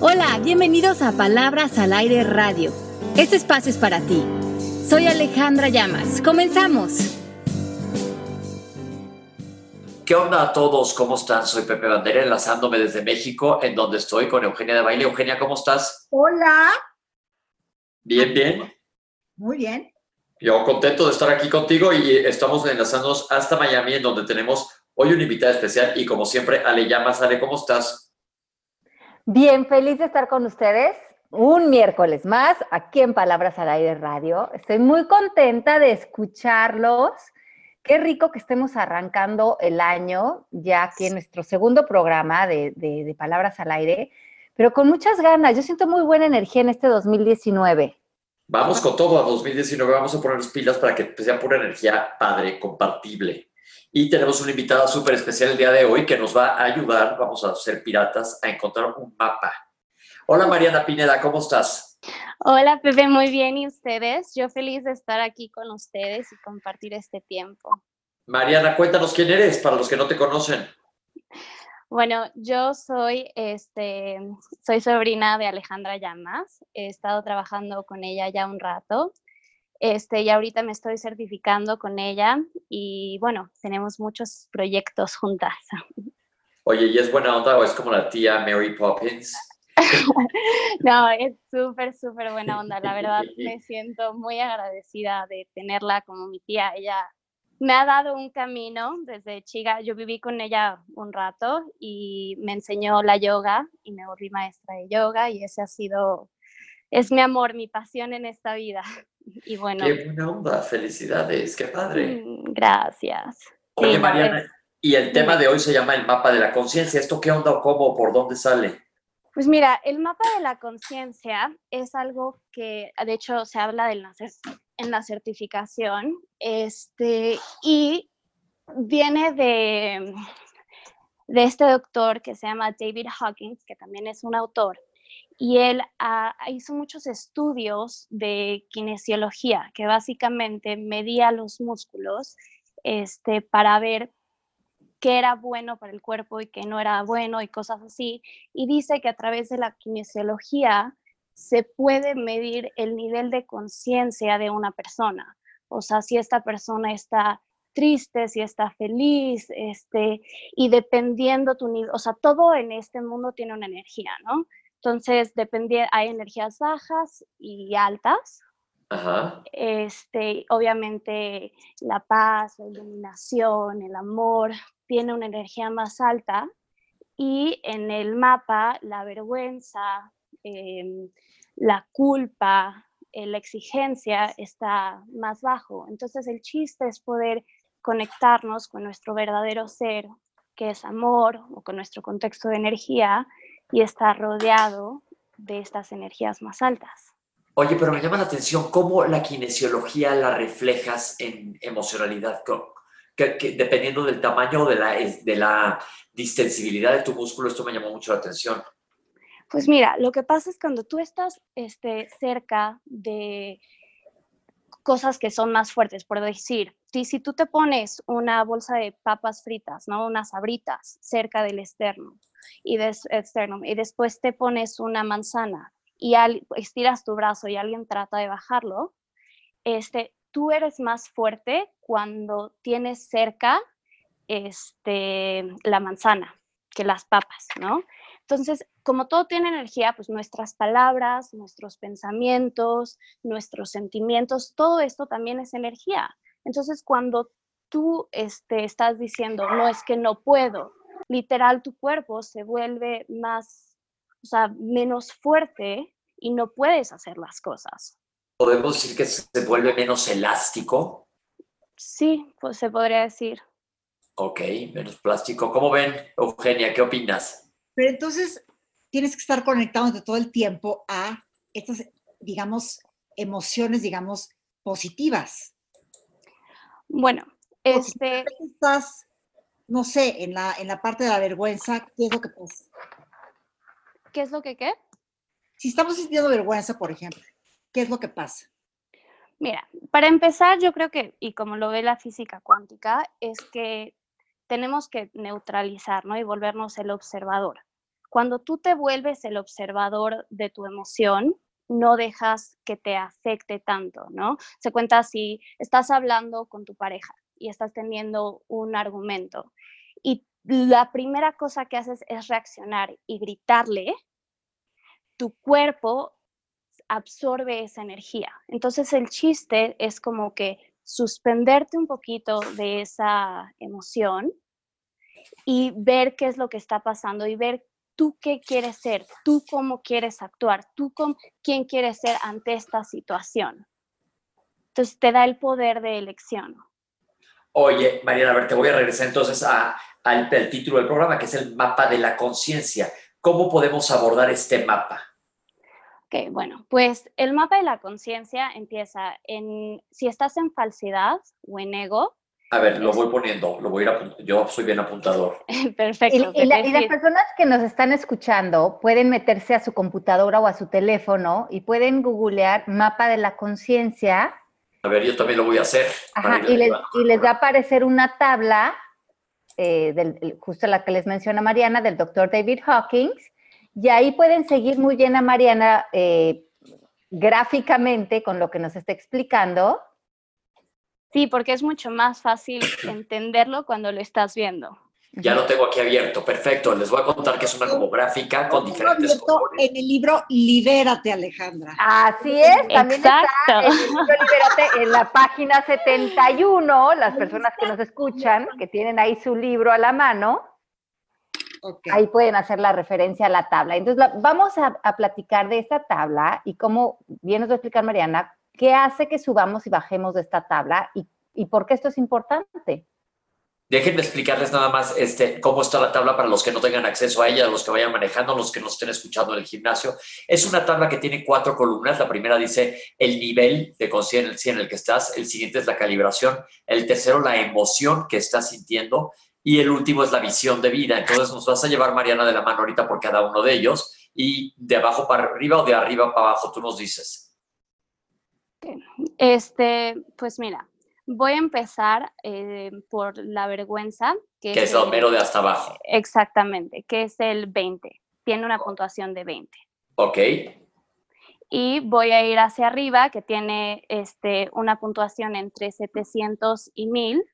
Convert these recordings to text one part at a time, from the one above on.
Hola, bienvenidos a Palabras al Aire Radio. Este espacio es para ti. Soy Alejandra Llamas. Comenzamos. ¿Qué onda a todos? ¿Cómo están? Soy Pepe Bandera, enlazándome desde México, en donde estoy con Eugenia de Baile. Eugenia, ¿cómo estás? Hola. Bien, bien. Muy bien. Yo contento de estar aquí contigo y estamos enlazándonos hasta Miami, en donde tenemos hoy una invitada especial y como siempre, Ale Llamas. Ale, ¿cómo estás? Bien, feliz de estar con ustedes un miércoles más aquí en Palabras al Aire Radio. Estoy muy contenta de escucharlos Qué rico que estemos arrancando el año ya aquí en nuestro segundo programa de, Palabras al Aire, pero con muchas ganas. Yo siento muy buena energía en este 2019. Vamos con todo a 2019, vamos a poner pilas para que sea pura energía padre, compartible. Y tenemos una invitada súper especial el día de hoy que nos va a ayudar, vamos a ser piratas, a encontrar un mapa. Hola Mariana Pineda, ¿cómo estás? Hola Pepe, muy bien. ¿Y ustedes? Yo feliz de estar aquí con ustedes y compartir este tiempo. Mariana, cuéntanos quién eres para los que no te conocen. Bueno, yo soy, este, soy sobrina de Alejandra Llamas. He estado trabajando con ella ya un rato. Este, y ahorita me estoy certificando con ella y bueno, tenemos muchos proyectos juntas. Oye, ¿y es buena onda o es como la tía Mary Poppins? no, es súper, súper buena onda. La verdad, me siento muy agradecida de tenerla como mi tía. Ella me ha dado un camino desde chica. Yo viví con ella un rato y me enseñó la yoga y me volví maestra de yoga y ese ha sido, es mi amor, mi pasión en esta vida. Y bueno. Qué buena onda, felicidades, qué padre. Mm, gracias. Oye, Mariana, y el tema de hoy se llama el mapa de la conciencia. ¿Esto qué onda o cómo? ¿Por dónde sale? Pues mira, el mapa de la conciencia es algo que de hecho se habla de la, en la certificación este, y viene de, de este doctor que se llama David Hawkins, que también es un autor, y él ah, hizo muchos estudios de kinesiología, que básicamente medía los músculos este, para ver qué era bueno para el cuerpo y qué no era bueno y cosas así. Y dice que a través de la kinesiología se puede medir el nivel de conciencia de una persona. O sea, si esta persona está triste, si está feliz, este, y dependiendo tu nivel, o sea, todo en este mundo tiene una energía, ¿no? Entonces, depende, hay energías bajas y altas. Ajá. Este, obviamente la paz, la iluminación, el amor, tiene una energía más alta y en el mapa la vergüenza, em, la culpa, eh, la exigencia está más bajo. Entonces el chiste es poder conectarnos con nuestro verdadero ser, que es amor, o con nuestro contexto de energía, y estar rodeado de estas energías más altas. Oye, pero me llama la atención cómo la kinesiología la reflejas en emocionalidad que, dependiendo del tamaño de la, de la distensibilidad de tu músculo, esto me llamó mucho la atención. Pues mira, lo que pasa es cuando tú estás este, cerca de cosas que son más fuertes, por decir, si, si tú te pones una bolsa de papas fritas, ¿no? Unas abritas cerca del externo y, des, y después te pones una manzana y estiras tu brazo y alguien trata de bajarlo, este, tú eres más fuerte cuando tienes cerca este, la manzana que las papas, ¿no? Entonces, como todo tiene energía, pues nuestras palabras, nuestros pensamientos, nuestros sentimientos, todo esto también es energía. Entonces, cuando tú este, estás diciendo, no es que no puedo, literal tu cuerpo se vuelve más, o sea, menos fuerte y no puedes hacer las cosas podemos decir que se vuelve menos elástico. Sí, pues se podría decir. Ok, menos plástico. ¿Cómo ven, Eugenia? ¿Qué opinas? Pero entonces tienes que estar conectado todo el tiempo a estas, digamos, emociones, digamos, positivas. Bueno, este... Si estás, no sé, en la, en la parte de la vergüenza, ¿qué es lo que pasa? ¿Qué es lo que qué? Si estamos sintiendo vergüenza, por ejemplo, ¿Qué es lo que pasa? Mira, para empezar, yo creo que, y como lo ve la física cuántica, es que tenemos que neutralizar, ¿no? Y volvernos el observador. cuando tú te vuelves el observador de tu emoción, no dejas que te afecte tanto, ¿no? Se cuenta si estás hablando con tu pareja y estás teniendo un argumento y la primera cosa que haces es reaccionar y gritarle, tu cuerpo absorbe esa energía. Entonces el chiste es como que suspenderte un poquito de esa emoción y ver qué es lo que está pasando y ver tú qué quieres ser, tú cómo quieres actuar, tú con quién quieres ser ante esta situación. Entonces te da el poder de elección. Oye, Mariana, a ver, te voy a regresar entonces a, al, al título del programa, que es el mapa de la conciencia. ¿Cómo podemos abordar este mapa? Ok, bueno, pues el mapa de la conciencia empieza en, si estás en falsedad o en ego, a ver, lo voy poniendo, lo voy a ir yo soy bien apuntador. Perfecto. Y, las personas que nos están escuchando pueden meterse a su computadora o a su teléfono y pueden googlear mapa de la conciencia. A ver, yo también lo voy a hacer. Ajá, y, les, y, les, va a aparecer una tabla, eh, del, justo la que les menciona Mariana, del doctor David Hawkins, y ahí pueden seguir muy bien a Mariana eh, gráficamente con lo que nos está explicando Sí, porque es mucho más fácil entenderlo cuando lo estás viendo. Ya lo tengo aquí abierto, perfecto. Les voy a contar que es una como gráfica con diferentes colores. En el libro Libérate, Alejandra. Así es, también está en el libro Libérate en la página 71, las personas que nos escuchan, que tienen ahí su libro a la mano, ahí pueden hacer la referencia a la tabla. Entonces, vamos a, a platicar de esta tabla y cómo, bien nos va a explicar Mariana, ¿Qué hace que subamos y bajemos de esta tabla y, por qué esto es importante? Déjenme explicarles nada más este, cómo está la tabla para los que no tengan acceso a ella, los que vayan manejando, los que nos estén escuchando en el gimnasio. Es una tabla que tiene cuatro columnas. La primera dice el nivel de conciencia en el que estás, el siguiente es la calibración, el tercero la emoción que estás sintiendo y el último es la visión de vida. Entonces nos vas a llevar, Mariana, de la mano ahorita por cada uno de ellos y de abajo para arriba o de arriba para abajo, tú nos dices. Este, pues mira, voy a empezar eh, por la vergüenza. Que, es, el mero de hasta abajo. Exactamente, que es el 20. Tiene una puntuación de 20. Ok. Y voy a ir hacia arriba, que tiene este, una puntuación entre 700 y 1000,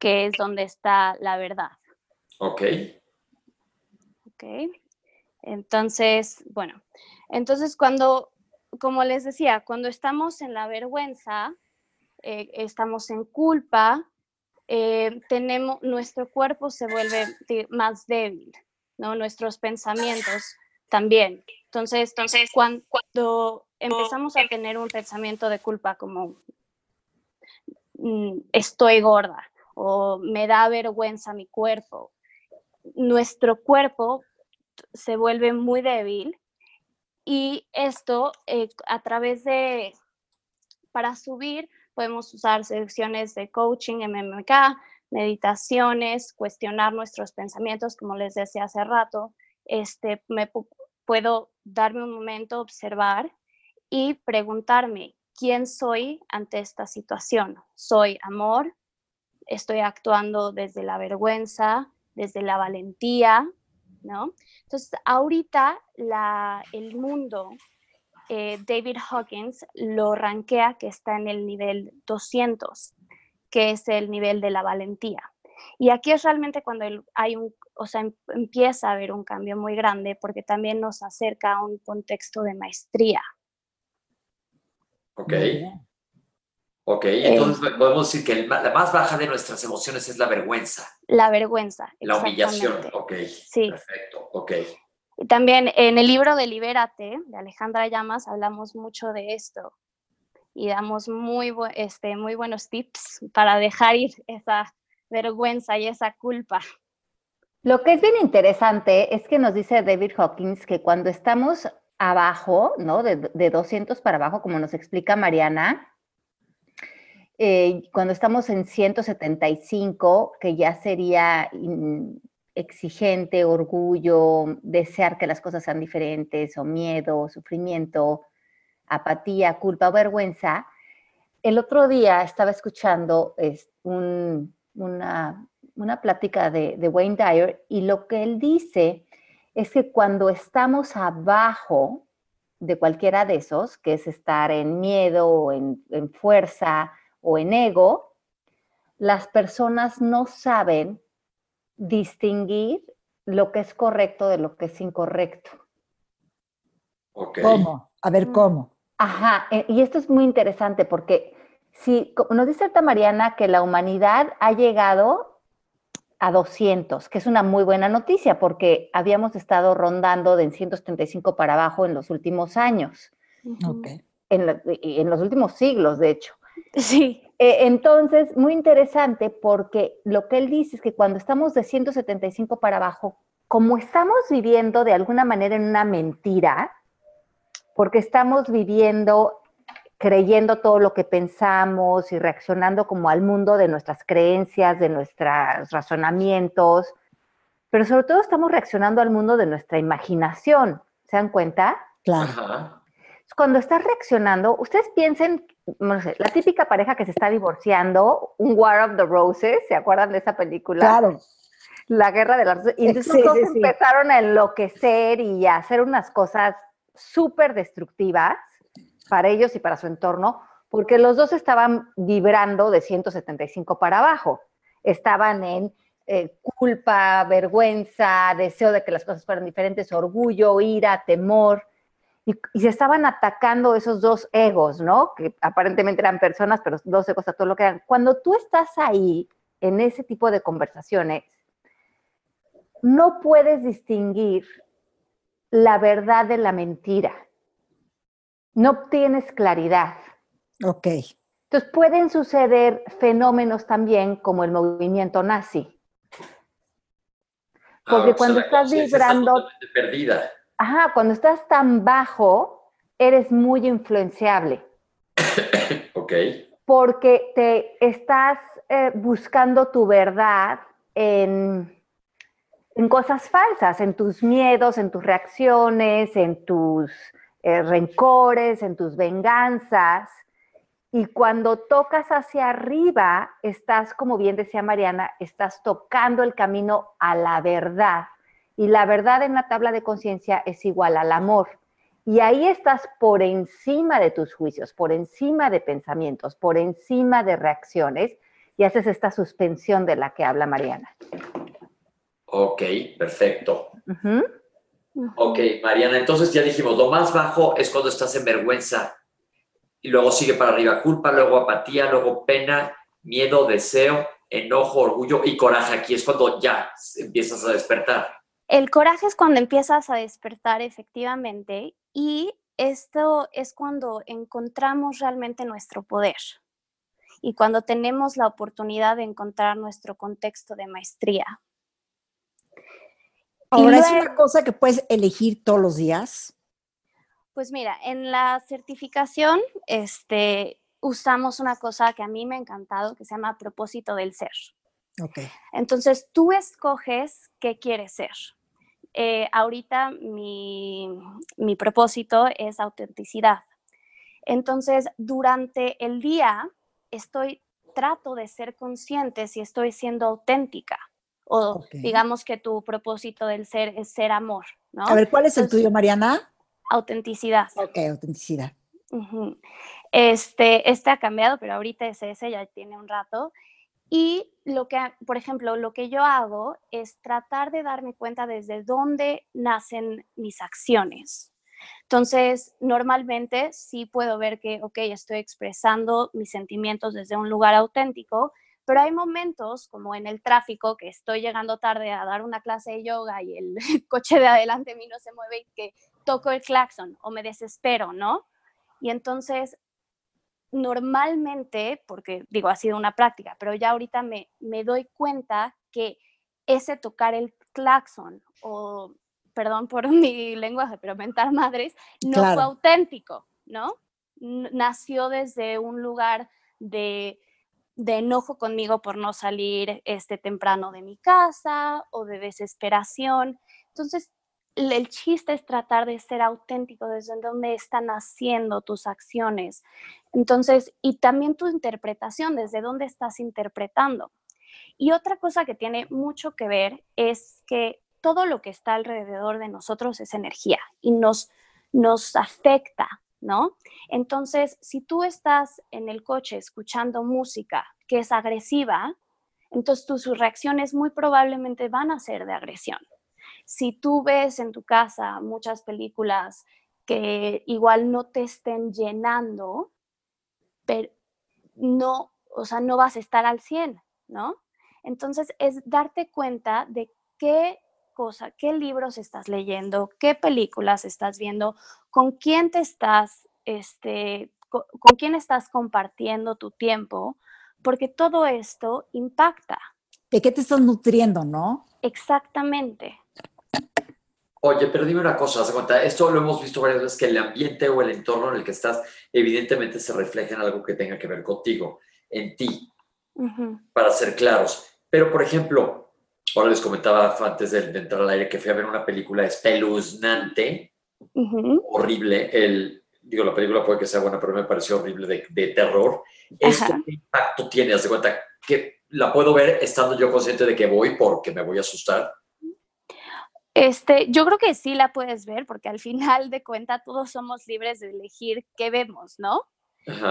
que es donde está la verdad. Ok. Ok. Entonces, bueno, entonces cuando como les decía, cuando estamos en la vergüenza, eh, estamos en culpa, eh, tenemos, nuestro cuerpo se vuelve más débil, ¿no? Nuestros pensamientos también. Entonces, entonces cuando, empezamos a tener un pensamiento de culpa como mm, estoy gorda o me da vergüenza mi cuerpo, nuestro cuerpo se vuelve muy débil y esto eh, a través de, para subir, podemos usar secciones de coaching, MMK, meditaciones, cuestionar nuestros pensamientos, como les decía hace rato. Este, me puedo darme un momento, observar y preguntarme quién soy ante esta situación. ¿Soy amor? ¿Estoy actuando desde la vergüenza, desde la valentía? ¿no? Entonces, ahorita el mundo, eh, David Hawkins lo rankea que está en el nivel 200, que es el nivel de la valentía. Y aquí es realmente cuando hay un, o sea, em, empieza a haber un cambio muy grande porque también nos acerca a un contexto de maestría. Ok. Ok, eh, entonces podemos decir que la más baja de nuestras emociones es la vergüenza. La vergüenza. La humillación, ok. Sí. Perfecto, ok. También en el libro de Libérate, de Alejandra Llamas, hablamos mucho de esto y damos muy, este, muy buenos tips para dejar ir esa vergüenza y esa culpa. Lo que es bien interesante es que nos dice David Hawkins que cuando estamos abajo, ¿no? De, de 200 para abajo, como nos explica Mariana, eh, cuando estamos en 175, que ya sería exigente, orgullo, desear que las cosas sean diferentes, o miedo, sufrimiento, apatía, culpa o vergüenza. El otro día estaba escuchando una, plática de, Wayne Dyer y lo que él dice es que cuando estamos abajo de cualquiera de esos, que es estar en miedo o en fuerza o en ego, las personas no saben distinguir lo que es correcto de lo que es incorrecto. ¿Cómo? A ver, Mm. ¿cómo? Ajá, eh, y esto es muy interesante porque si nos dice Alta Mariana que la humanidad ha llegado a 200, que es una muy buena noticia porque habíamos estado rondando de 175 para abajo en los últimos años, Ujú. Ok. en, la- y en los últimos siglos, de hecho. Sí. Eh, entonces, muy interesante porque lo que él dice es que cuando estamos de 175 para abajo, como estamos viviendo de alguna manera en una mentira, porque estamos viviendo creyendo todo lo que pensamos y reaccionando como al mundo de nuestras creencias, de nuestros razonamientos, pero sobre todo estamos reaccionando al mundo de nuestra imaginación. ¿Se dan cuenta? Claro. Ajá. Cuando estás reaccionando, ustedes piensen, no sé, la típica pareja que se está divorciando, un War of the Roses, ¿se acuerdan de esa película? Claro. La guerra de las rosas. Y entonces Sí, los dos sí, sí. empezaron a enloquecer y a hacer unas cosas súper destructivas para ellos y para su entorno, porque los dos estaban vibrando de 175 para abajo. Estaban en eh, culpa, vergüenza, deseo de que las cosas fueran diferentes, orgullo, ira, temor. Y, y se estaban atacando esos dos egos, ¿no? Que aparentemente eran personas, pero dos egos a todo lo que eran. Cuando tú estás ahí, en ese tipo de conversaciones, no puedes distinguir la verdad de la mentira. No tienes claridad. Ok. Entonces pueden suceder fenómenos también como el movimiento nazi. Porque Ah, o sea, cuando estás está vibrando- totalmente perdida. Ajá, cuando estás tan bajo, eres muy influenciable. Ok. porque te estás eh, buscando tu verdad en, en cosas falsas, en tus miedos, en tus reacciones, en tus eh, rencores, en tus venganzas. Y cuando tocas hacia arriba, estás, como bien decía Mariana, estás tocando el camino a la verdad. Y la verdad en la tabla de conciencia es igual al amor. Y ahí estás por encima de tus juicios, por encima de pensamientos, por encima de reacciones y haces esta suspensión de la que habla Mariana. Ok, perfecto. Ujú. Ok, Mariana, entonces ya dijimos, lo más bajo es cuando estás en vergüenza y luego sigue para arriba culpa, luego apatía, luego pena, miedo, deseo, enojo, orgullo y coraje. Aquí es cuando ya empiezas a despertar. El coraje es cuando empiezas a despertar efectivamente y esto es cuando encontramos realmente nuestro poder y cuando tenemos la oportunidad de encontrar nuestro contexto de maestría. Ahora, ¿es una cosa que puedes elegir todos los días? Pues mira, en la certificación este, usamos una cosa que a mí me ha encantado que se llama propósito del ser. Ok. Entonces, tú escoges qué quieres ser. Eh, ahorita mi, mi propósito es autenticidad. Entonces, durante el día, estoy, trato de ser consciente si estoy siendo auténtica. O digamos que tu propósito del ser es ser amor, ¿no? A ver, ¿cuál es el tuyo, Mariana? Autenticidad. Ok, autenticidad. Este, este ha cambiado, pero ahorita es ese, ya tiene un rato. Y lo que, por ejemplo, lo que yo hago es tratar de darme cuenta desde dónde nacen mis acciones. Entonces, normalmente sí puedo ver que, ok, estoy expresando mis sentimientos desde un lugar auténtico, pero hay momentos como en el tráfico que estoy llegando tarde a dar una clase de yoga y el coche de adelante de mí no se mueve y que toco el claxon o me desespero, ¿no? Y entonces, normalmente, porque digo, ha sido una práctica, pero ya ahorita me, me doy cuenta que ese tocar el claxon o, perdón por mi lenguaje, pero mentar madres, no Claro. fue auténtico, ¿no? Nació desde un lugar de, de enojo conmigo por no salir este temprano de mi casa o de desesperación. Entonces, el chiste es tratar de ser auténtico desde donde están haciendo tus acciones. Entonces, y también tu interpretación, desde dónde estás interpretando. Y otra cosa que tiene mucho que ver es que todo lo que está alrededor de nosotros es energía y nos, nos afecta, ¿no? Entonces, si tú estás en el coche escuchando música que es agresiva, entonces tus reacciones muy probablemente van a ser de agresión. Si tú ves en tu casa muchas películas que igual no te estén llenando, pero no, o sea, no vas a estar al 100, ¿no? Entonces es darte cuenta de qué cosa, qué libros estás leyendo, qué películas estás viendo, con quién te estás, este, con, quién estás compartiendo tu tiempo, porque todo esto impacta. ¿De qué te estás nutriendo, no? Exactamente. Oye, pero dime una cosa, ¿se cuenta? Esto lo hemos visto varias veces, que el ambiente o el entorno en el que estás evidentemente se refleja en algo que tenga que ver contigo, en ti, para ser claros. Pero, por ejemplo, ahora les comentaba antes de, entrar al aire que fui a ver una película espeluznante, horrible. El, digo, la película puede que sea buena, pero me pareció horrible de, de terror. ¿Esto qué impacto tiene? Haz de cuenta que la puedo ver estando yo consciente de que voy porque me voy a asustar este, yo creo que sí la puedes ver porque al final de cuenta todos somos libres de elegir qué vemos, ¿no?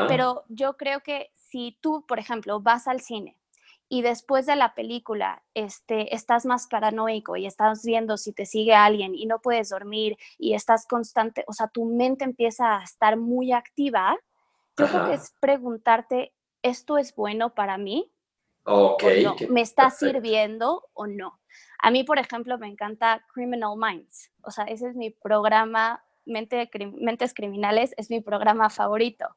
Pero yo creo que si tú, por ejemplo, vas al cine y después de la película este, estás más paranoico y estás viendo si te sigue alguien y no puedes dormir y estás constante, o sea, tu mente empieza a estar muy activa, yo creo que es preguntarte, ¿esto es bueno para mí? Ok. ¿Me está sirviendo o no? A mí, por ejemplo, me encanta Criminal Minds. O sea, ese es mi programa, Mente, Mentes Criminales, es mi programa favorito.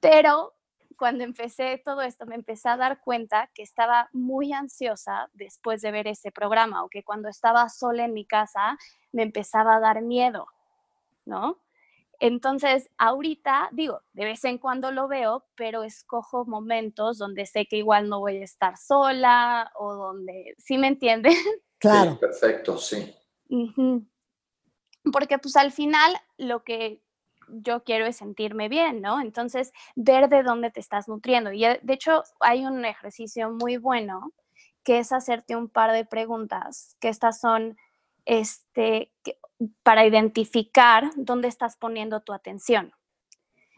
Pero cuando empecé todo esto, me empecé a dar cuenta que estaba muy ansiosa después de ver ese programa o que cuando estaba sola en mi casa me empezaba a dar miedo, ¿no? Entonces, ahorita, digo, de vez en cuando lo veo, pero escojo momentos donde sé que igual no voy a estar sola o donde, ¿sí me entienden? Claro. perfecto, sí. Porque pues al final lo que yo quiero es sentirme bien, ¿no? Entonces, ver de dónde te estás nutriendo. Y eh, de hecho, hay un ejercicio muy bueno que es hacerte un par de preguntas, que estas son, este, para identificar dónde estás poniendo tu atención.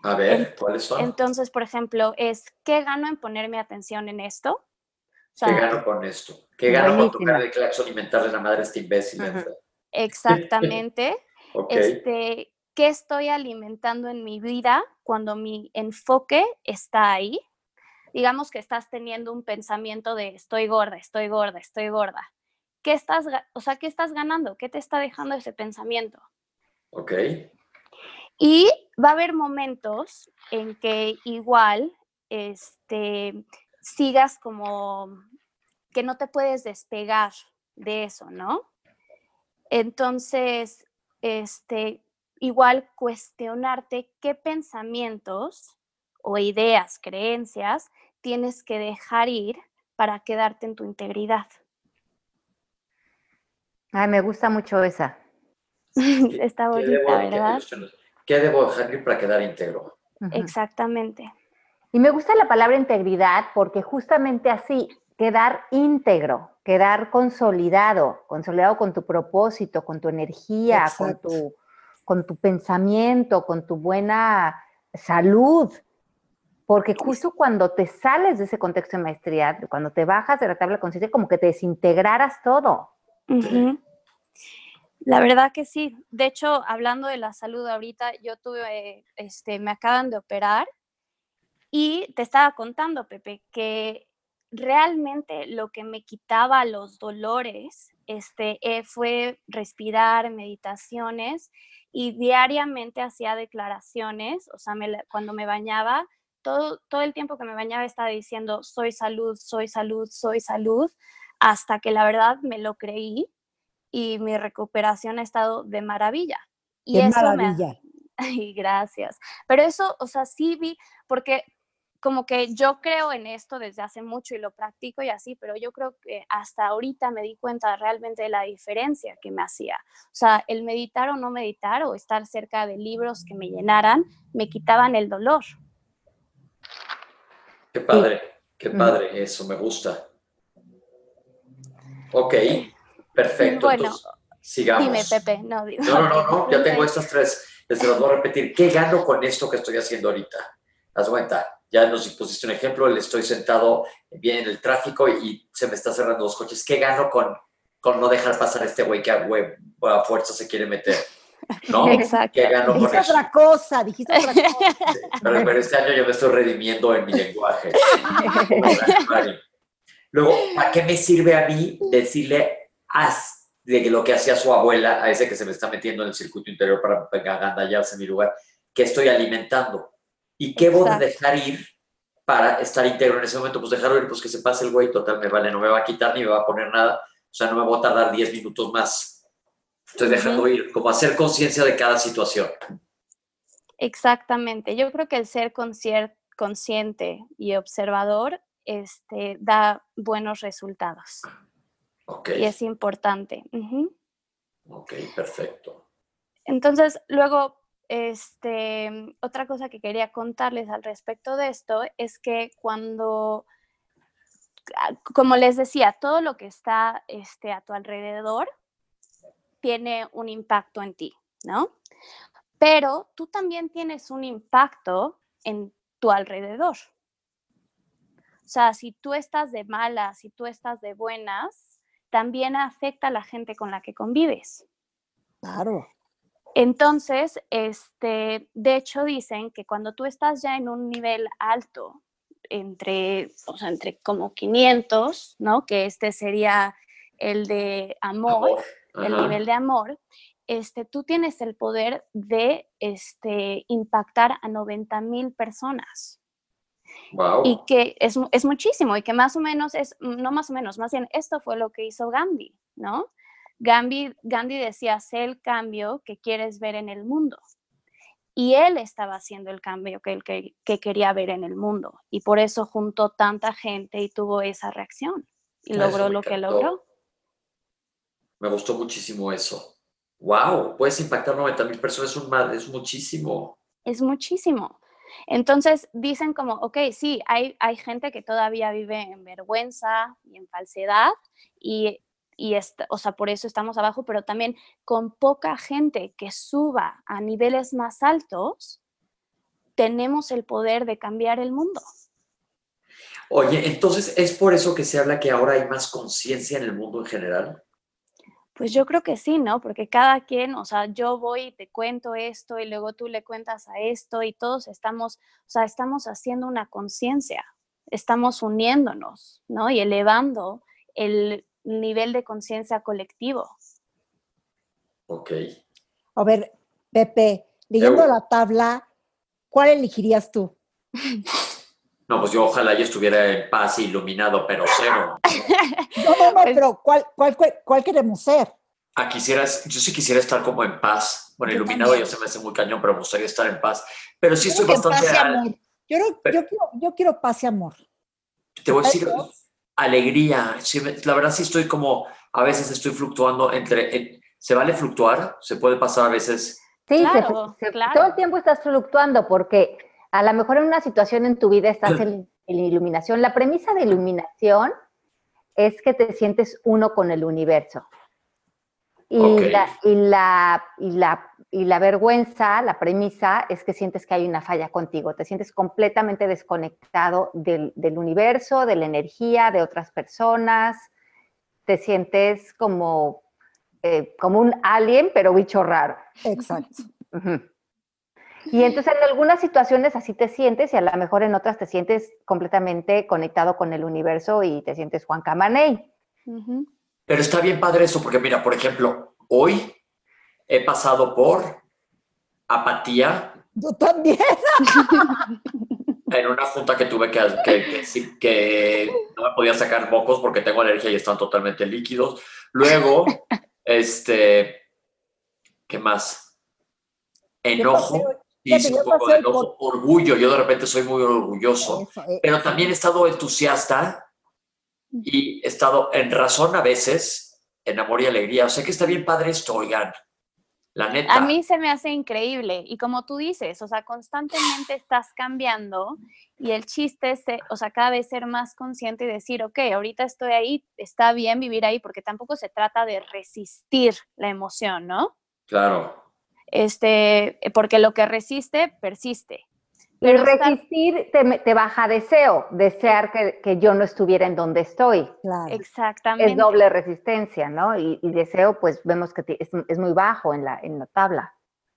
A ver, ¿cuáles son? Entonces, por ejemplo, es, ¿qué gano en poner mi atención en esto? ¿Qué gano con esto? ¿Qué gano con tocar el claxon y mentarle la madre a este imbécil? Exactamente. este, ¿Qué estoy alimentando en mi vida cuando mi enfoque está ahí? Digamos que estás teniendo un pensamiento de estoy gorda, estoy gorda, estoy gorda. ¿Qué estás, o sea, ¿qué estás ganando? ¿Qué te está dejando ese pensamiento? Ok. Y va a haber momentos en que igual este, sigas como que no te puedes despegar de eso, ¿no? Entonces, este, igual cuestionarte qué pensamientos o ideas, creencias tienes que dejar ir para quedarte en tu integridad. Ay, me gusta mucho esa. Está bonita, ¿verdad? ¿Qué debo dejar para quedar íntegro? Exactamente. Y me gusta la palabra integridad porque justamente así, quedar íntegro, quedar consolidado, consolidado con tu propósito, con tu energía, con tu, con tu pensamiento, con tu buena salud. Porque justo cuando te sales de ese contexto de maestría, cuando te bajas de la tabla consciente, como que te desintegraras todo. La verdad que sí. De hecho, hablando de la salud ahorita, yo tuve, este, me acaban de operar y te estaba contando, Pepe, que realmente lo que me quitaba los dolores este, eh, fue respirar, meditaciones y diariamente hacía declaraciones, o sea, cuando me bañaba, todo, todo el tiempo que me bañaba estaba diciendo, soy salud, soy salud, soy salud, hasta que la verdad me lo creí y mi recuperación ha estado de maravilla. Y eso maravilla. Ay, gracias. Pero eso, o sea, sí vi, porque como que yo creo en esto desde hace mucho y lo practico y así, pero yo creo que hasta ahorita me di cuenta realmente de la diferencia que me hacía. O sea, el meditar o no meditar o estar cerca de libros que me llenaran, me quitaban el dolor. Qué padre, qué padre, eso me gusta. Ok. Perfecto. Bueno, entonces, sigamos. Dime, Pepe. No. No, no, no, no, ya tengo estas tres. Les las voy a repetir. ¿Qué gano con esto que estoy haciendo ahorita? Haz cuenta, ya nos pusiste un ejemplo, le estoy sentado bien en el tráfico y se me está cerrando los coches. ¿Qué gano con, con no dejar pasar a este güey que a, a fuerza se quiere meter? ¿No? Exacto. ¿Qué gano con Dijiste eso? otra cosa, dijiste otra cosa. Sí, Pero, pero este año yo me estoy redimiendo en mi lenguaje. Luego, ¿para qué me sirve a mí decirle de lo que hacía su abuela a ese que se me está metiendo en el circuito interior para agandallarse en mi lugar? que estoy alimentando? ¿Y qué voy a dejar ir para estar íntegro en ese momento? Pues dejarlo ir, pues que se pase el güey, total, me vale, no me va a quitar ni me va a poner nada. O sea, no me voy a tardar 10 minutos más. Estoy dejando Ujú. ir, como hacer conciencia de cada situación. Exactamente. Yo creo que el ser consciente y observador este, da buenos resultados Y es importante. Ujú. ok, perfecto. Entonces, luego, este, otra cosa que quería contarles al respecto de esto es que cuando, ah, como les decía, todo lo que está este, a tu alrededor tiene un impacto en ti, ¿no? Pero tú también tienes un impacto en tu alrededor. O sea, si tú estás de malas, si tú estás de buenas, también afecta a la gente con la que convives. Claro. Entonces, este, de hecho dicen que cuando tú estás ya en un nivel alto, entre, o sea, entre como 500, ¿no? Que este sería el de amor, el Ajá. nivel de amor, este, tú tienes el poder de este, impactar a 90 mil personas Wow. y que es, es muchísimo y que más o menos es, no más o menos, más bien esto fue lo que hizo Gandhi, ¿no? Gandhi, Gandhi decía, sé el cambio que quieres ver en el mundo. Y él estaba haciendo el cambio que que, que quería ver en el mundo. Y por eso juntó tanta gente y tuvo esa reacción. Y eso logró lo que logró. Me gustó muchísimo eso. Wow, puedes impactar 90 mil personas, es, un, es muchísimo. Es muchísimo. Entonces dicen como, ok, sí, hay, hay gente que todavía vive en vergüenza y en falsedad y, y est- o sea, por eso estamos abajo, pero también con poca gente que suba a niveles más altos, tenemos el poder de cambiar el mundo. Oye, entonces es por eso que se habla que ahora hay más conciencia en el mundo en general. Pues yo creo que sí, ¿no? Porque cada quien, o sea, yo voy y te cuento esto y luego tú le cuentas a esto y todos estamos, o sea, estamos haciendo una conciencia, estamos uniéndonos, ¿no? Y elevando el nivel de conciencia colectivo. Ok. A ver, Pepe, leyendo la tabla, ¿cuál elegirías tú? No, pues yo ojalá yo estuviera en paz e iluminado, pero cero. No, no, no, pero ¿cuál, cuál, cuál, cuál queremos ser? Ah, quisieras, yo sí quisiera estar como en paz. Bueno, Yo iluminado también. ya se me hace muy cañón, pero me gustaría estar en paz. Pero sí Yo estoy bastante... paz y al- amor. Yo, Pero- yo quiero, yo quiero paz y amor. Te voy a decir alegría. Sí, la verdad sí estoy como, a veces estoy fluctuando entre, en- ¿se vale fluctuar? Se puede pasar a veces. Sí, se- Claro, se- claro. todo el tiempo estás fluctuando porque a lo mejor en una situación en tu vida estás en, en iluminación. La premisa de iluminación es que te sientes uno con el universo. Y, Ok. la, y, la, y, la, y la vergüenza, la premisa es que sientes que hay una falla contigo, te sientes completamente desconectado del, del universo, de la energía, de otras personas, te sientes como, eh, como un alien, pero bicho raro. Exacto. Ujú. Y entonces en algunas situaciones así te sientes y a lo mejor en otras te sientes completamente conectado con el universo y te sientes Juan Camaney. Pero está bien padre eso, porque mira, por ejemplo, hoy he pasado por apatía Yo también. en una junta que tuve que, que, que no me podía sacar mocos porque tengo alergia y están totalmente líquidos. Luego, este, ¿qué más? Enojo. Sí, fíjate, sí, un poco pasé de hoy por- enojo. Orgullo. Yo de repente soy muy orgulloso. Eso, eh, Pero también he estado entusiasta y he estado en razón a veces, en amor y alegría. O sea que está bien padre esto, oigan. La neta. A mí se me hace increíble y como tú dices, o sea, constantemente estás cambiando y el chiste es, eh, o sea, cada vez ser más consciente y decir, ok, ahorita estoy ahí, está bien vivir ahí, porque tampoco se trata de resistir la emoción, ¿no? Claro. Este, porque lo que resiste, persiste. Y Pero estar- resistir te, te baja deseo, desear que, que yo no estuviera en donde estoy. Claro. Exactamente. Es doble resistencia, ¿no? Y, y deseo, pues vemos que es, es muy bajo en la, en la tabla.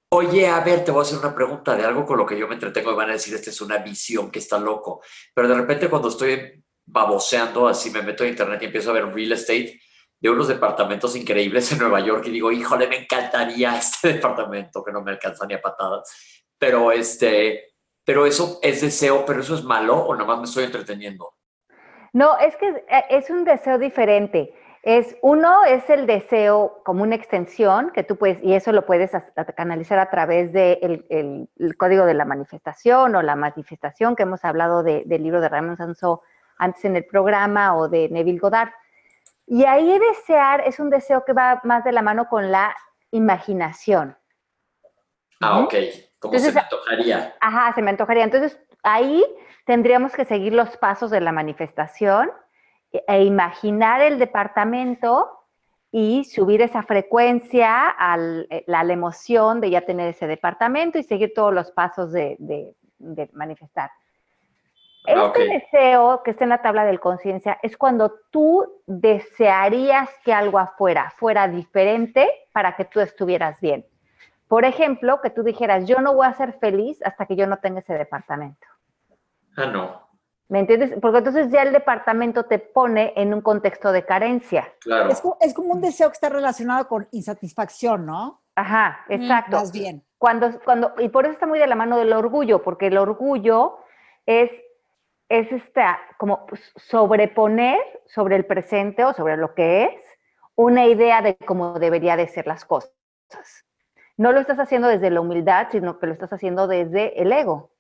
Oye, a ver, te voy a hacer una pregunta de algo con lo que yo me entretengo y van a decir, esta es una visión que está loco. Pero de repente cuando estoy baboseando, así me meto a internet y empiezo a ver real estate de unos departamentos increíbles en Nueva York y digo, híjole, me encantaría este departamento que no me alcanza ni a patadas. Pero este, pero eso es deseo, pero eso es malo o nada más me estoy entreteniendo. No, es que es, eh, es un deseo diferente. Es uno es el deseo como una extensión que tú puedes y eso lo puedes canalizar a través del el, el código de la manifestación o la manifestación que hemos hablado de- del libro de Raymond Sanso antes en el programa o de Neville Goddard. Y ahí desear es un deseo que va más de la mano con la imaginación. Ah, ok. Como se Entonces, me antojaría. Ajá, se me antojaría. Entonces, ahí tendríamos que seguir los pasos de la manifestación e- e imaginar el departamento y subir esa frecuencia a la, la emoción de ya tener ese departamento y seguir todos los pasos de, de- de manifestar. Este Ah, ok. deseo que está en la tabla del conciencia es cuando tú desearías que algo afuera fuera diferente para que tú estuvieras bien. Por ejemplo, que tú dijeras, yo no voy a ser feliz hasta que yo no tenga ese departamento. Ah, no. ¿Me entiendes? Porque entonces ya el departamento te pone en un contexto de carencia. Claro. Es, co- es como un deseo que está relacionado con insatisfacción, ¿no? Ajá, Mm, exacto. Más bien. Cuando, cuando, y por eso está muy de la mano del orgullo, porque el orgullo es, es esta, como sobreponer sobre el presente o sobre lo que es una idea de cómo debería de ser las cosas. No lo estás haciendo desde la humildad, sino que lo estás haciendo desde el ego.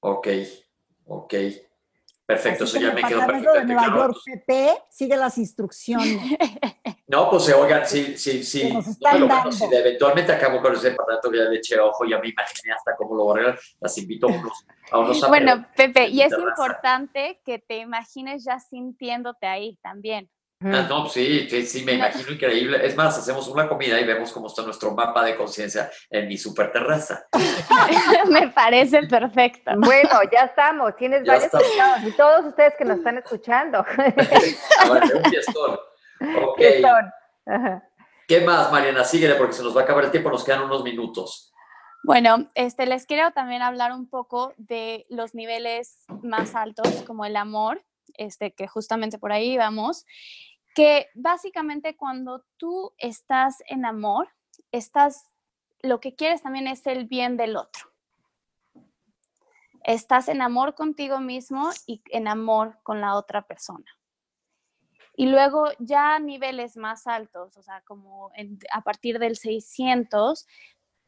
Ok, ok. Perfecto, Así eso que ya el me quedó departamento de perfectamente Nueva claro. York, Pepe, sigue las instrucciones. No, pues se oigan, sí, sí, sí. No, pero bueno, si de- eventualmente acabo con ese departamento que ya le eché ojo, ya me imaginé hasta cómo lo arreglar. Las invito a unos, a unos Bueno, Pepe, y es importante que te imagines ya sintiéndote ahí también. Ah, no, sí, sí, sí, me No. imagino increíble. Es más, hacemos una comida y vemos cómo está nuestro mapa de conciencia en mi super terraza. Me parece perfecto. Bueno, ya estamos. Tienes Ya varios invitados y todos ustedes que nos están escuchando. Ah, vale, un fiestón. ¿Qué más, Mariana? Síguele porque se nos va a acabar el tiempo, nos quedan unos minutos. Bueno, este, les quiero también hablar un poco de los niveles más altos, como el amor, este, que justamente por ahí vamos, que básicamente cuando tú estás en amor, estás, lo que quieres también es el bien del otro. Estás en amor contigo mismo y en amor con la otra persona. Y luego ya a niveles más altos, o sea, como en- a partir del 600,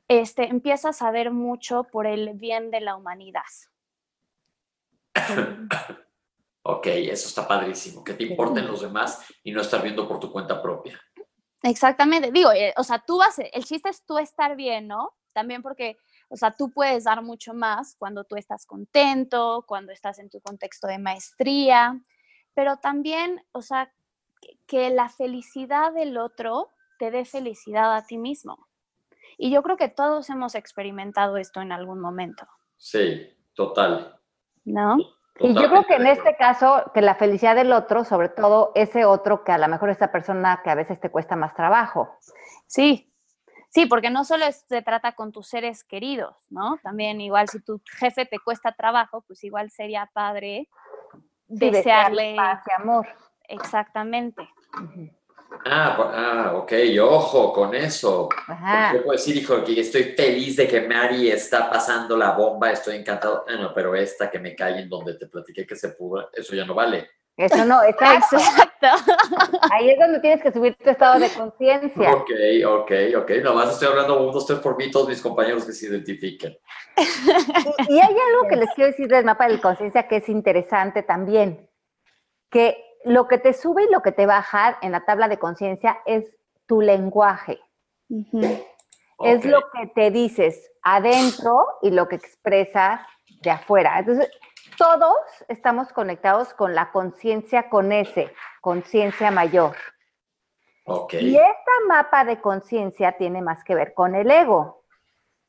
este, empiezas a ver mucho por el bien de la humanidad. Ok, eso está padrísimo. Que te importen los demás y no estar viendo por tu cuenta propia. Exactamente, digo, eh, o sea, tú vas, el chiste es tú estar bien, ¿no? También porque, o sea, tú puedes dar mucho más cuando tú estás contento, cuando estás en tu contexto de maestría, pero también, o sea, que, que la felicidad del otro te dé felicidad a ti mismo. Y yo creo que todos hemos experimentado esto en algún momento, Sí, total. ¿no? Y yo creo que en este caso, que la felicidad del otro, sobre todo ese otro que a lo mejor esta persona que a veces te cuesta más trabajo. Sí, sí, porque no solo es- se trata con tus seres queridos, ¿no? También igual si tu jefe te cuesta trabajo, pues igual sería padre Sí, desearle paz y amor. exactamente. Ah, ah, ok, ojo con eso. Ajá. Yo puedo decir, hijo, que estoy feliz de que Mari está pasando la bomba, estoy encantado. Ah, no, pero esta que me cae en donde te platiqué que se pudo, eso ya no vale. Eso no, exacto. Exacto. Ahí es donde tienes que subir tu estado de conciencia. Ok, ok, ok. Nomás estoy hablando uno, dos, tres por mí, todos mis compañeros que se identifiquen. Y, y hay algo que les quiero decir del mapa de la conciencia que es interesante también, que lo que te sube y lo que te baja en la tabla de conciencia es tu lenguaje. Es lo que te dices adentro y lo que expresas de afuera. Entonces, todos estamos conectados con la conciencia con ese, conciencia mayor. Y este mapa de conciencia tiene más que ver con el ego.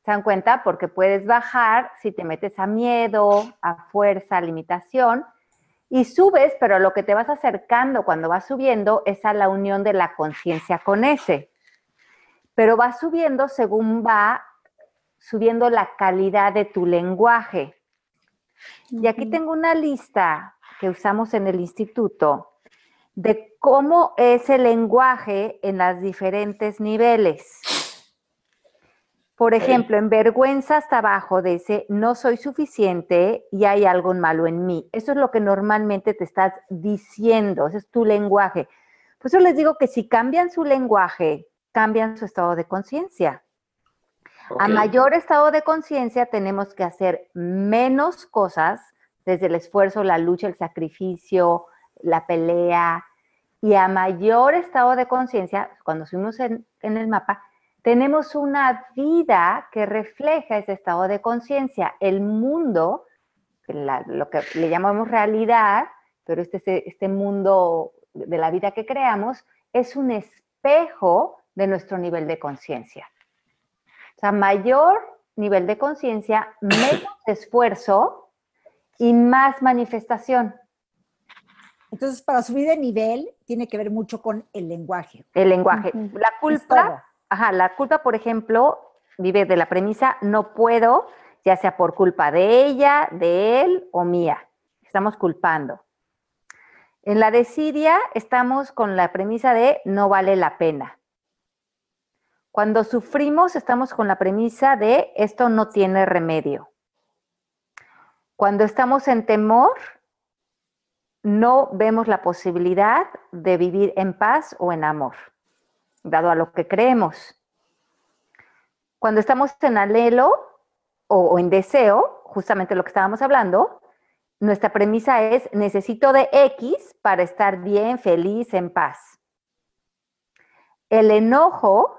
¿Se dan cuenta? Porque puedes bajar si te metes a miedo, a fuerza, a limitación, y subes, pero lo que te vas acercando cuando vas subiendo es a la unión de la conciencia con ese. Pero va subiendo según va subiendo la calidad de tu lenguaje. Y aquí tengo una lista que usamos en el instituto de cómo es el lenguaje en los diferentes niveles. Por ejemplo, en vergüenza hasta abajo dice, no soy suficiente y hay algo malo en mí. Eso es lo que normalmente te estás diciendo, ese es tu lenguaje. Por eso les digo que si cambian su lenguaje, cambian su estado de conciencia. A mayor estado de conciencia tenemos que hacer menos cosas, desde el esfuerzo, la lucha, el sacrificio, la pelea. Y a mayor estado de conciencia, cuando subimos en, en el mapa, tenemos una vida que refleja ese estado de conciencia. El mundo, la- lo que le llamamos realidad, pero este, este- este mundo de la vida que creamos, es un espejo de nuestro nivel de conciencia. O sea, mayor nivel de conciencia, menos esfuerzo y más manifestación. Entonces, para subir de nivel, tiene que ver mucho con el lenguaje. El lenguaje. La Es culpa, todo. Ajá, la culpa, por ejemplo, vive de la premisa no puedo, ya sea por culpa de ella, de él o mía. Estamos culpando. En la desidia estamos con la premisa de no vale la pena. Cuando sufrimos estamos con la premisa de esto no tiene remedio. Cuando estamos en temor, no vemos la posibilidad de vivir en paz o en amor, dado a lo que creemos. Cuando estamos en anhelo o, o en deseo, justamente lo que estábamos hablando, nuestra premisa es necesito de X para estar bien, feliz, en paz. El enojo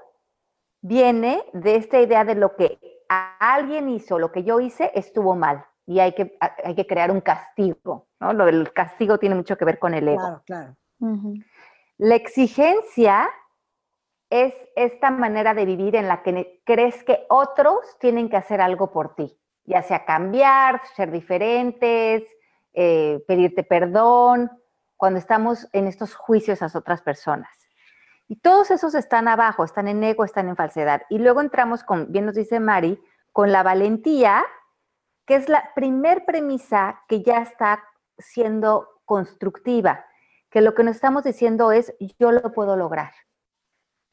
viene de esta idea de lo que a- alguien hizo, lo que yo hice estuvo mal y hay que, hay que crear un castigo. ¿no? Lo del castigo tiene mucho que ver con el ego. Claro, claro. La exigencia es esta manera de vivir en la que crees que otros tienen que hacer algo por ti, ya sea cambiar, ser diferentes, eh, pedirte perdón, cuando estamos en estos juicios a otras personas. Y todos esos están abajo, están en ego, están en falsedad. Y luego entramos con, bien nos dice Mari, con la valentía, que es la primer premisa que ya está siendo constructiva, que lo que nos estamos diciendo es, yo lo puedo lograr.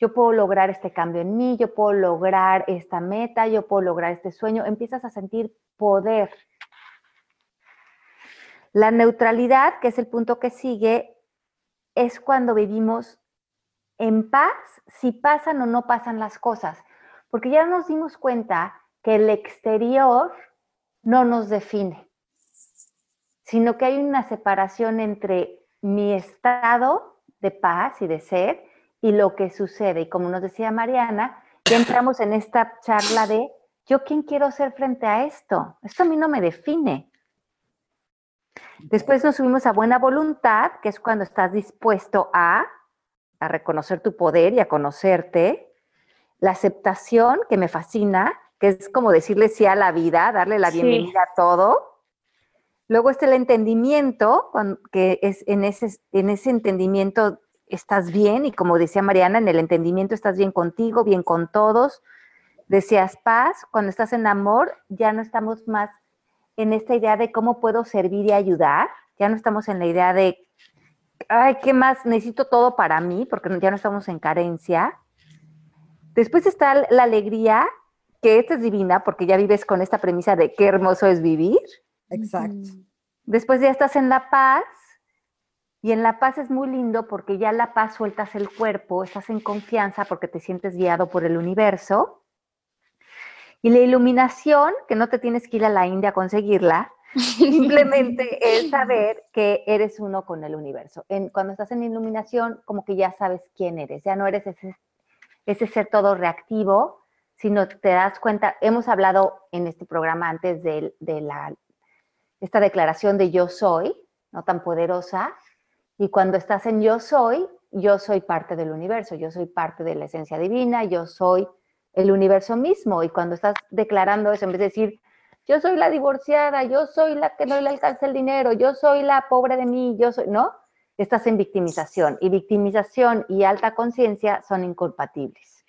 Yo puedo lograr este cambio en mí, yo puedo lograr esta meta, yo puedo lograr este sueño. Empiezas a sentir poder. La neutralidad, que es el punto que sigue, es cuando vivimos en paz si pasan o no pasan las cosas. Porque ya nos dimos cuenta que el exterior no nos define, sino que hay una separación entre mi estado de paz y de ser y lo que sucede. Y como nos decía Mariana, ya entramos en esta charla de yo quién quiero ser frente a esto. Esto a mí no me define. Después nos subimos a buena voluntad, que es cuando estás dispuesto a, a reconocer tu poder y a conocerte. La aceptación, que me fascina, que es como decirle sí a la vida, darle la Sí. bienvenida a todo. Luego está el entendimiento, que es en ese, en ese entendimiento estás bien, y como decía Mariana, en el entendimiento estás bien contigo, bien con todos, deseas paz. Cuando estás en amor, ya no estamos más en esta idea de cómo puedo servir y ayudar, ya no estamos en la idea de, ay, ¿qué más? Necesito todo para mí, porque ya no estamos en carencia. Después está la alegría, que esta es divina, porque ya vives con esta premisa de qué hermoso es vivir. Exacto. Después ya estás en la paz y en la paz es muy lindo porque ya la paz sueltas el cuerpo, estás en confianza porque te sientes guiado por el universo. Y la iluminación, que no te tienes que ir a la India a conseguirla, simplemente es saber que eres uno con el universo. En- cuando estás en iluminación, como que ya sabes quién eres, ya no eres ese, ese ser todo reactivo, sino te das cuenta, hemos hablado en este programa antes de, de la, esta declaración de yo soy, no tan poderosa, y cuando estás en yo soy, yo soy parte del universo, yo soy parte de la esencia divina, yo soy el universo mismo. Y cuando estás declarando eso, en vez de decir, yo soy la divorciada, yo soy la que no le alcanza el dinero, yo soy la pobre de mí, yo soy, ¿no? Estás en victimización. Y victimización y alta conciencia son incompatibles.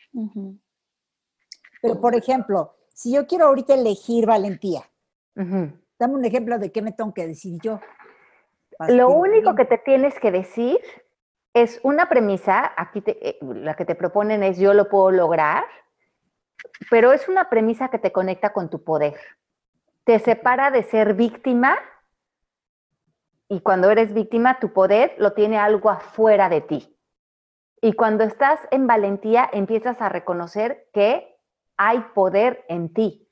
Pero, por ejemplo, si yo quiero ahorita elegir valentía, dame un ejemplo de qué me tengo que decir yo. Lo único que te tienes que decir es una premisa, aquí eh, la que te proponen es yo lo puedo lograr, pero es una premisa que te conecta con tu poder. Te separa de ser víctima y cuando eres víctima tu poder lo tiene algo afuera de ti. Y cuando estás en valentía empiezas a reconocer que hay poder en ti.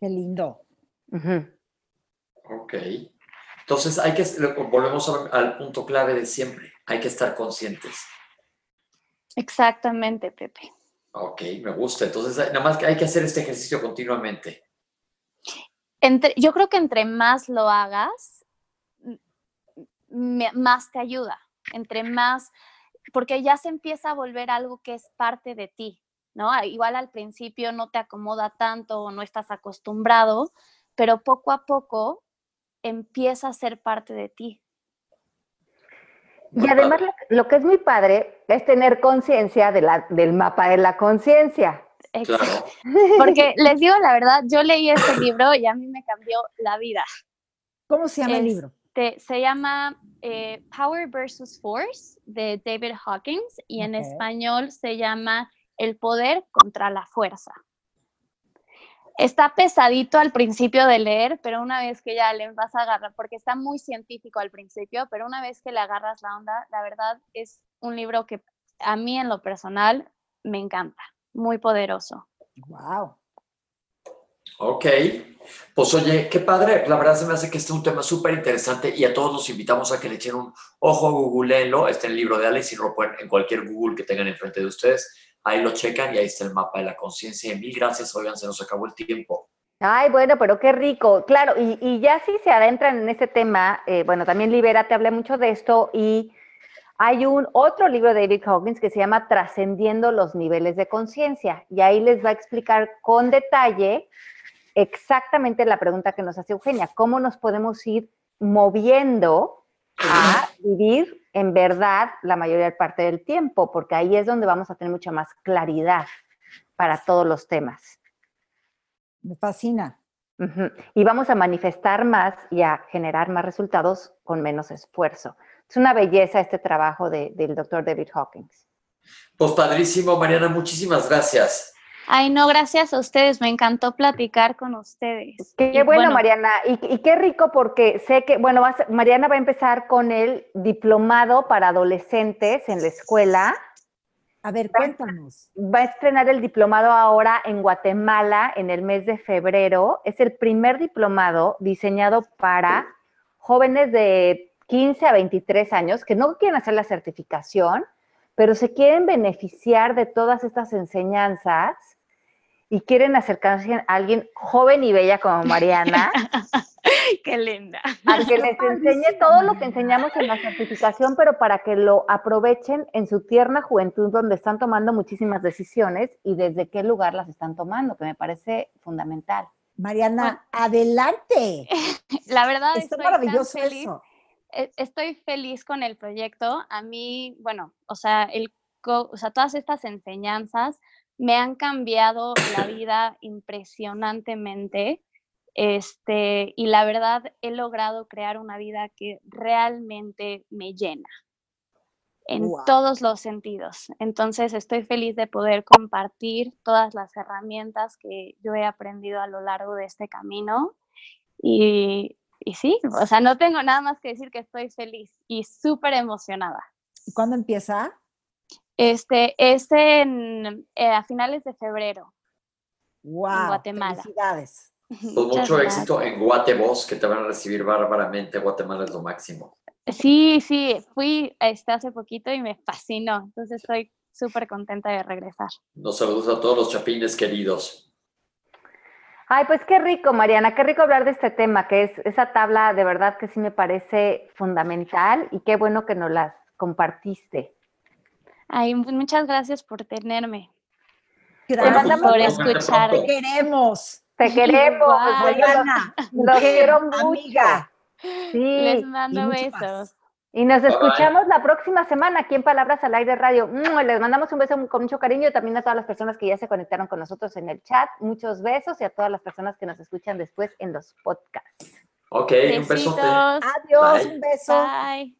Qué lindo. Ok. Entonces, hay que, volvemos al punto clave de siempre, hay que estar conscientes. Exactamente, Pepe. Ok, me gusta. Entonces, nada más que hay que hacer este ejercicio continuamente. Entre, yo creo que entre más lo hagas, más te ayuda. Entre más, porque ya se empieza a volver algo que es parte de ti, ¿no? Igual al principio no te acomoda tanto o no estás acostumbrado, pero poco a poco empieza a ser parte de ti. Y además lo, que es muy padre es tener conciencia de del mapa de la conciencia. Claro. Porque les digo la verdad, yo leí este libro y a mí me cambió la vida. ¿Cómo se llama el libro? Se llama eh, Power versus Force de David Hawkins y en español se llama El poder contra la fuerza. Está pesadito al principio de leer, pero una vez que ya le vas a agarrar, porque está muy científico al principio, pero una vez que le agarras la onda, la verdad es un libro que a mí en lo personal me encanta, muy poderoso. Wow. Ok, pues oye, qué padre, la verdad se me hace que este es un tema súper interesante y a todos los invitamos a que le echen un ojo, googleenlo, está en el libro de Alex y lo pueden en cualquier Google que tengan enfrente de ustedes ahí lo checan y ahí está el mapa de la conciencia. Mil gracias, oigan, se nos acabó el tiempo. Ay, bueno, pero qué rico. Claro, y, ya si se adentran en este tema, eh, bueno, también Libera te hablé mucho de esto y hay un otro libro de David Hawkins que se llama Trascendiendo los niveles de conciencia y ahí les va a explicar con detalle exactamente la pregunta que nos hace Eugenia, cómo nos podemos ir moviendo a vivir en verdad la mayor parte del tiempo, porque ahí es donde vamos a tener mucha más claridad para todos los temas. Me fascina. Y vamos a manifestar más y a generar más resultados con menos esfuerzo. Es una belleza este trabajo del doctor David Hawkins. Pues padrísimo, Mariana, muchísimas gracias. Ay, no, gracias a ustedes. Me encantó platicar con ustedes. Qué bueno, Mariana. Y, qué rico porque sé que, bueno, Mariana va a empezar con el diplomado para adolescentes en la escuela. A ver, cuéntanos. Va a estrenar el diplomado ahora en Guatemala en el mes de febrero. Es el primer diplomado diseñado para jóvenes de 15 a 23 años que no quieren hacer la certificación, pero se quieren beneficiar de todas estas enseñanzas y quieren acercarse a alguien joven y bella como Mariana. Qué linda. A que les enseñe todo lo que enseñamos en la certificación, pero para que lo aprovechen en su tierna juventud, donde están tomando muchísimas decisiones y desde qué lugar las están tomando, que me parece fundamental. Mariana, adelante. La verdad, es maravilloso feliz. E, estoy feliz con el proyecto. A mí, bueno, o sea, el, o sea, todas estas enseñanzas me han cambiado la vida impresionantemente. Este, y la verdad he logrado crear una vida que realmente me llena en todos los sentidos. Entonces estoy feliz de poder compartir todas las herramientas que yo he aprendido a lo largo de este camino. Y, y sí, o sea, no tengo nada más que decir que estoy feliz y súper emocionada. ¿Cuándo empieza? Este es en, eh, a finales de febrero. Wow, en Guatemala. Felicidades. Pues mucho éxito en Guatebos, que te van a recibir bárbaramente. Guatemala es lo máximo. Sí, sí, fui este, hace poquito y me fascinó. Entonces estoy súper contenta de regresar. Nos saludos a todos los chapines queridos. Ay, pues qué rico, Mariana, qué rico hablar de este tema, que es esa tabla de verdad que sí me parece fundamental y qué bueno que nos las compartiste. Ay, muchas gracias por tenerme. Gracias por escucharme. Te queremos. Te queremos, Mariana. Los quiero mucho. Sí. Les mando besos. Y nos Bye, escuchamos la próxima semana aquí en Palabras al Aire Radio. Les mandamos un beso con mucho cariño y también a todas las personas que ya se conectaron con nosotros en el chat. Muchos besos y a todas las personas que nos escuchan después en los podcasts. Ok, un besote. Adiós, Bye. un beso. Bye.